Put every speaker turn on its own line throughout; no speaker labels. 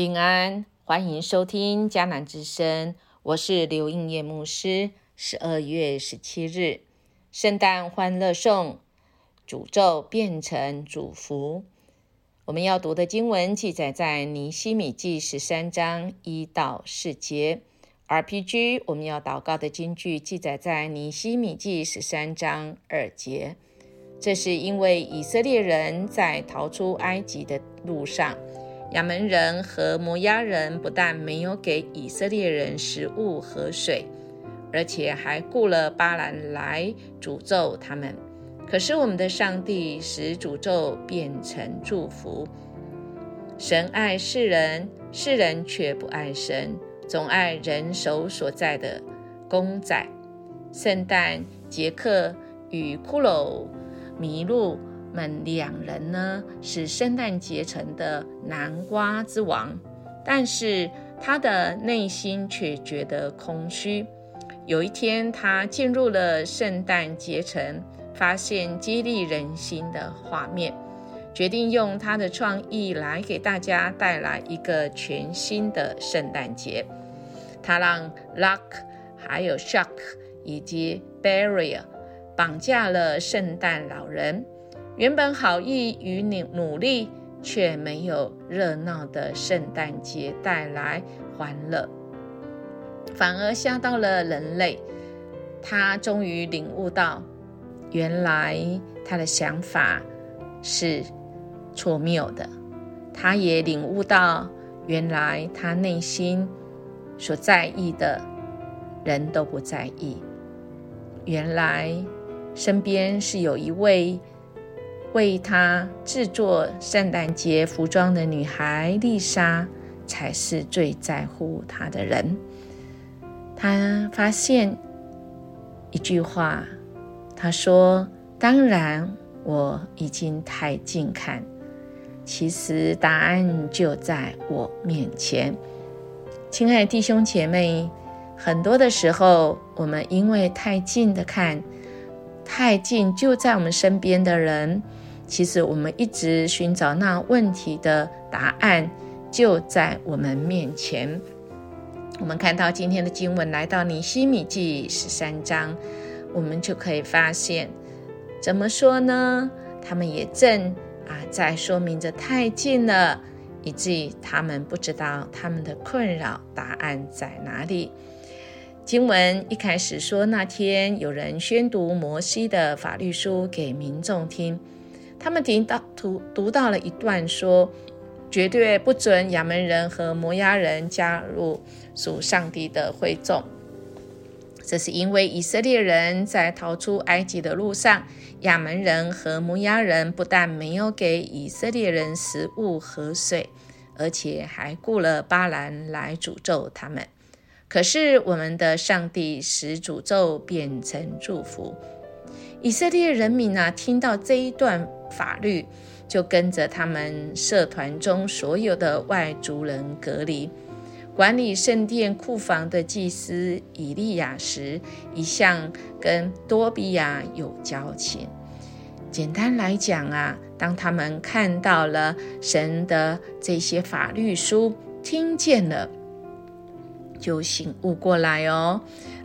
平安，欢迎收听迦南之声，我是刘应业牧师。十二月十七日，圣诞欢乐颂，诅咒变成祝福。我们要读的经文记载在尼希米记十三章一到四节。RPG，我们要祷告的经句记载在尼希米记十三章二节。这是因为以色列人在逃出埃及的路上，亚门人和摩押人不但没有给以色列人食物和水，而且还雇了巴兰来诅咒他们。可是我们的上帝使诅咒变成祝福。神爱世人，世人却不爱神，总爱人手所在的公仔。圣诞杰克与骷髅麋鹿们两人呢，是圣诞节城的南瓜之王，但是他的内心却觉得空虚。有一天，他进入了圣诞节城。发现激励人心的画面，决定用他的创意来给大家带来一个全新的圣诞节。他让 Luck、还有 Shock 以及 Barrier 绑架了圣诞老人。原本好意与努努力，却没有热闹的圣诞节带来欢乐，反而吓到了人类。他终于领悟到。原来他的想法是错谬的，他也领悟到，原来他内心所在意的人都不在意。原来身边是有一位为他制作圣诞节服装的女孩丽莎，才是最在乎他的人。他发现一句话。他说：“当然，我已经太近看，其实答案就在我面前。”亲爱的弟兄姐妹，很多的时候，我们因为太近的看，太近就在我们身边的人，其实我们一直寻找那问题的答案就在我们面前。我们看到今天的经文来到尼希米记十三章。我们就可以发现，怎么说呢？他们也正啊，在说明着太近了，以至于他们不知道他们的困扰答案在哪里。经文一开始说，那天有人宣读摩西的法律书给民众听，他们听到读读到了一段说，绝对不准亚门人和摩押人加入属上帝的会众。这是因为以色列人在逃出埃及的路上，亚门人和摩押人不但没有给以色列人食物和水，而且还雇了巴兰来诅咒他们。可是我们的上帝使诅咒变成祝福。以色列人民啊，听到这一段法律，就跟着他们社团中所有的外族人隔离。管理圣殿库房的祭司以利亚时，一向跟多比亚有交情。简单来讲啊，当他们看到了神的这些法律书，听见了，就醒悟过来哦。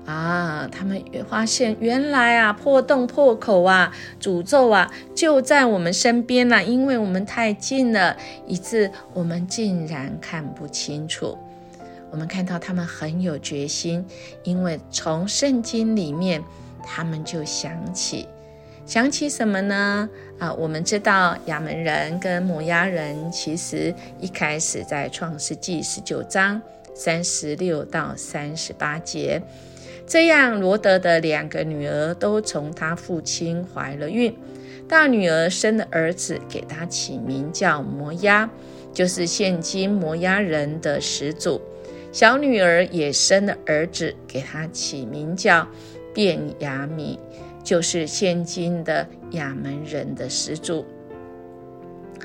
啊，他们发现原来啊，破洞破口啊，诅咒啊，就在我们身边呢。因为我们太近了，以致我们竟然看不清楚。我们看到他们很有决心，因为从圣经里面，他们就想起，想起什么呢？啊，我们知道亚门人跟摩押人，其实一开始在创世纪十九章三十六到三十八节，这样罗德的两个女儿都从他父亲怀了孕，大女儿生的儿子，给他起名叫摩押，就是现今摩押人的始祖。小女儿也生了儿子，给他起名叫卞雅米，就是现今的亚门人的始祖。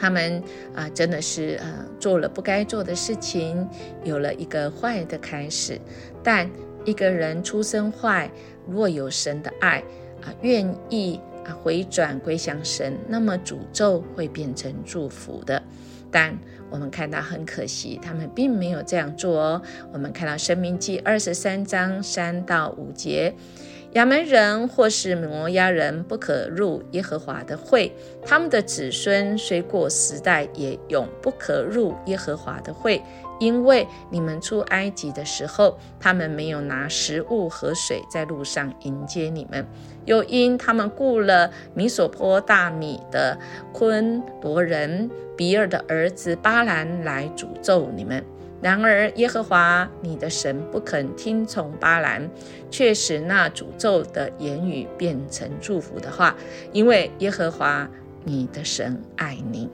他们啊，真的是呃做了不该做的事情，有了一个坏的开始。但一个人出生坏，若有神的爱啊，愿意啊回转归向神，那么诅咒会变成祝福的。但我们看到很可惜，他们并没有这样做哦。我们看到《生命记》二十三章三到五节。亚门人或是摩押人不可入耶和华的会，他们的子孙虽过时代，也永不可入耶和华的会，因为你们出埃及的时候，他们没有拿食物和水在路上迎接你们，又因他们雇了米索坡大米的昆罗人比尔的儿子巴兰来诅咒你们。然而，耶和华你的神不肯听从巴兰，却使那诅咒的言语变成祝福的话，因为耶和华你的神爱你。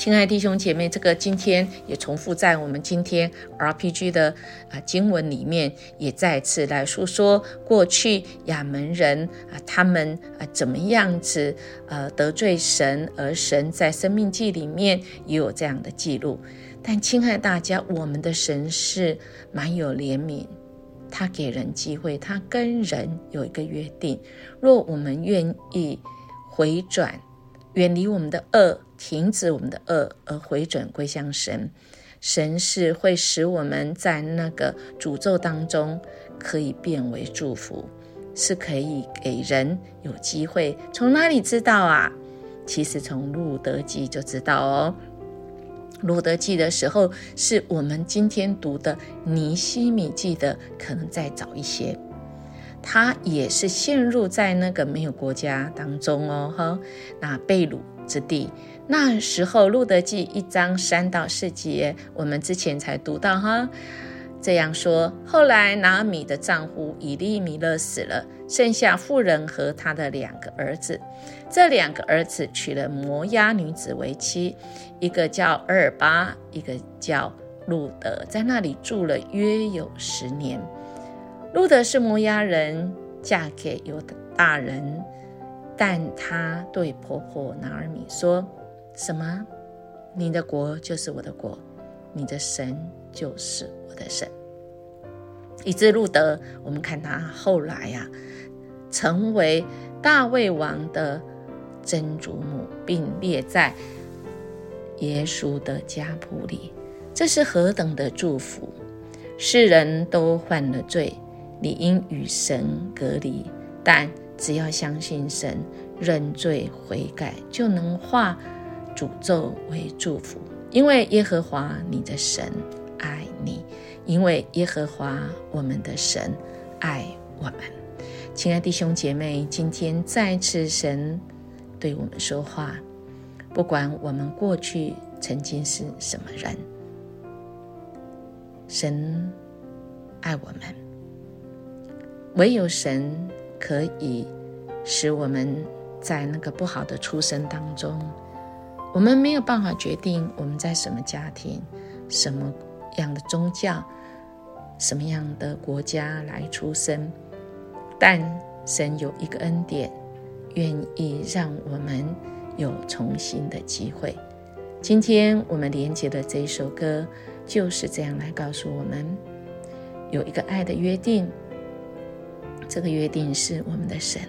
亲爱弟兄姐妹，这个今天也重复在我们今天 RPG 的啊经文里面，也再次来诉说过去亚门人啊他们啊怎么样子呃得罪神，而神在生命记里面也有这样的记录。但亲爱大家，我们的神是蛮有怜悯，他给人机会，他跟人有一个约定。若我们愿意回转，远离我们的恶，停止我们的恶，而回转归向神，神是会使我们在那个诅咒当中可以变为祝福，是可以给人有机会。从哪里知道啊？其实从路德记就知道哦。路德记的时候，是我们今天读的尼西米记的，可能再早一些。他也是陷入在那个没有国家当中哦，哈，那被掳之地。那时候，路德记一章三到四节，我们之前才读到哈。这样说，后来拿米的丈夫以利米勒死了，剩下妇人和他的两个儿子。这两个儿子娶了摩押女子为妻，一个叫厄尔巴，一个叫路德，在那里住了约有十年。路德是摩押人，嫁给犹大人，但她对婆婆拿尔米说：“什么？你的国就是我的国，你的神就是我的神。”以致路德，我们看他后来呀，成为大卫王的。曾祖母，并列在耶稣的家谱里，这是何等的祝福！世人都犯了罪，理应与神隔离，但只要相信神，认罪悔改，就能化诅咒为祝福。因为耶和华你的神爱你，因为耶和华我们的神爱我们。亲爱弟兄姐妹，今天再次神。对我们说话，不管我们过去曾经是什么人，神爱我们，唯有神可以使我们在那个不好的出生当中，我们没有办法决定我们在什么家庭、什么样的宗教、什么样的国家来出生，但神有一个恩典。愿意让我们有重新的机会。今天我们连接的这一首歌就是这样来告诉我们，有一个爱的约定。这个约定是我们的神，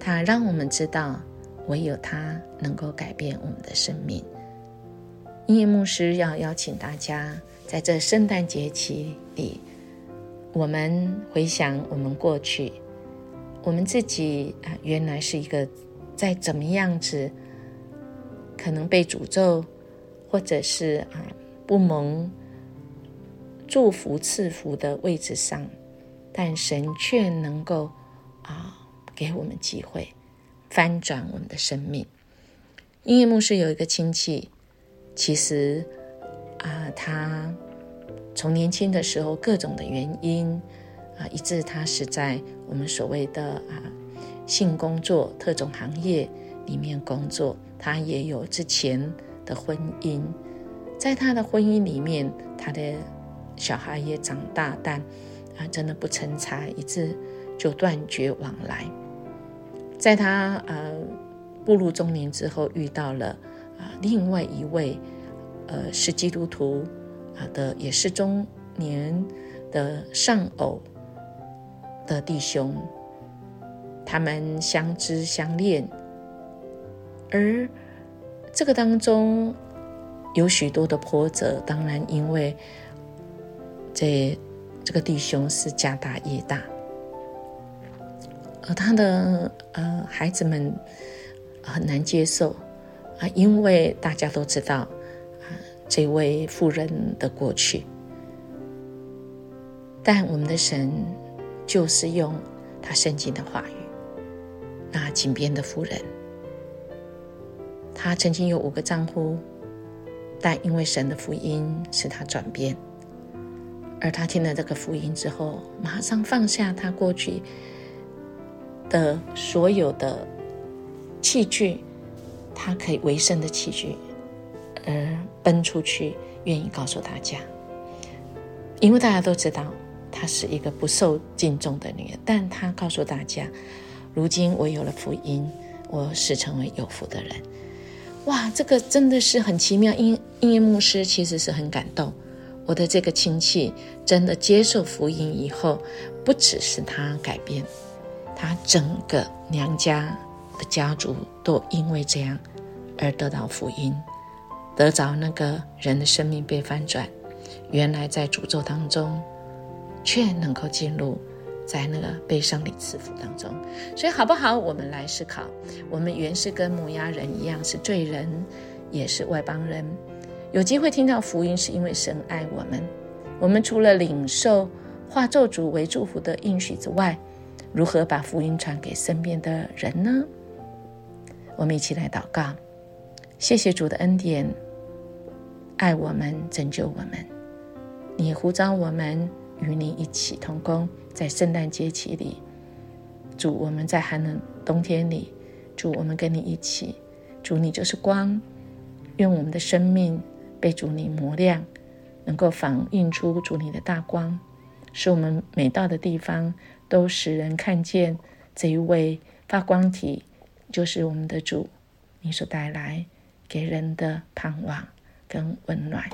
他让我们知道，唯有他能够改变我们的生命。音乐牧师要邀请大家，在这圣诞节期里，我们回想我们过去。我们自己啊，原来是一个在怎么样子可能被诅咒，或者是啊不蒙祝福赐福的位置上，但神却能够啊给我们机会翻转我们的生命。音乐牧师有一个亲戚，其实啊，他从年轻的时候各种的原因。啊，以致他是在我们所谓的啊性工作特种行业里面工作。他也有之前的婚姻，在他的婚姻里面，他的小孩也长大，但啊真的不成才，以致就断绝往来。在他呃步入中年之后，遇到了啊另外一位呃是基督徒啊的，也是中年的丧偶。的弟兄，他们相知相恋，而这个当中有许多的波折。当然，因为这这个弟兄是家大业大，而他的呃孩子们很难接受啊，因为大家都知道啊这位妇人的过去。但我们的神就是用他圣经的话语，那井边的妇人。他曾经有五个丈夫，但因为神的福音使他转变，而他听了这个福音之后，马上放下他过去的所有的器具，他可以为生的器具，而奔出去，愿意告诉大家。因为大家都知道，她是一个不受敬重的女人，但她告诉大家，如今我有了福音，我是成为有福的人。哇，这个真的是很奇妙。音音乐牧师其实是很感动，我的这个亲戚真的接受福音以后，不只是他改变，他整个娘家的家族都因为这样而得到福音，得着那个人的生命被翻转，原来在诅咒当中，却能够进入。在那个悲伤里赐福当中，所以好不好？我们来思考，我们原是跟母鸭人一样，是罪人，也是外邦人。有机会听到福音，是因为神爱我们。我们除了领受化咒诅为祝福的应许之外，如何把福音传给身边的人呢？我们一起来祷告，谢谢主的恩典，爱我们，拯救我们。你呼召我们与你一起同工。在圣诞节期里，主我们在寒冷冬天里，主我们跟你一起，主你就是光，愿我们的生命被主你磨亮，能够反映出主你的大光，使我们每到的地方都使人看见这一位发光体，就是我们的主，你所带来给人的盼望跟温暖。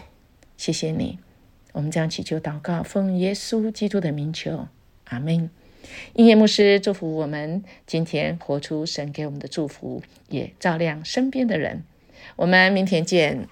谢谢你，我们将祈求祷告，奉耶稣基督的名求。阿门。音乐牧师祝福我们今天活出神给我们的祝福，也照亮身边的人。我们明天见。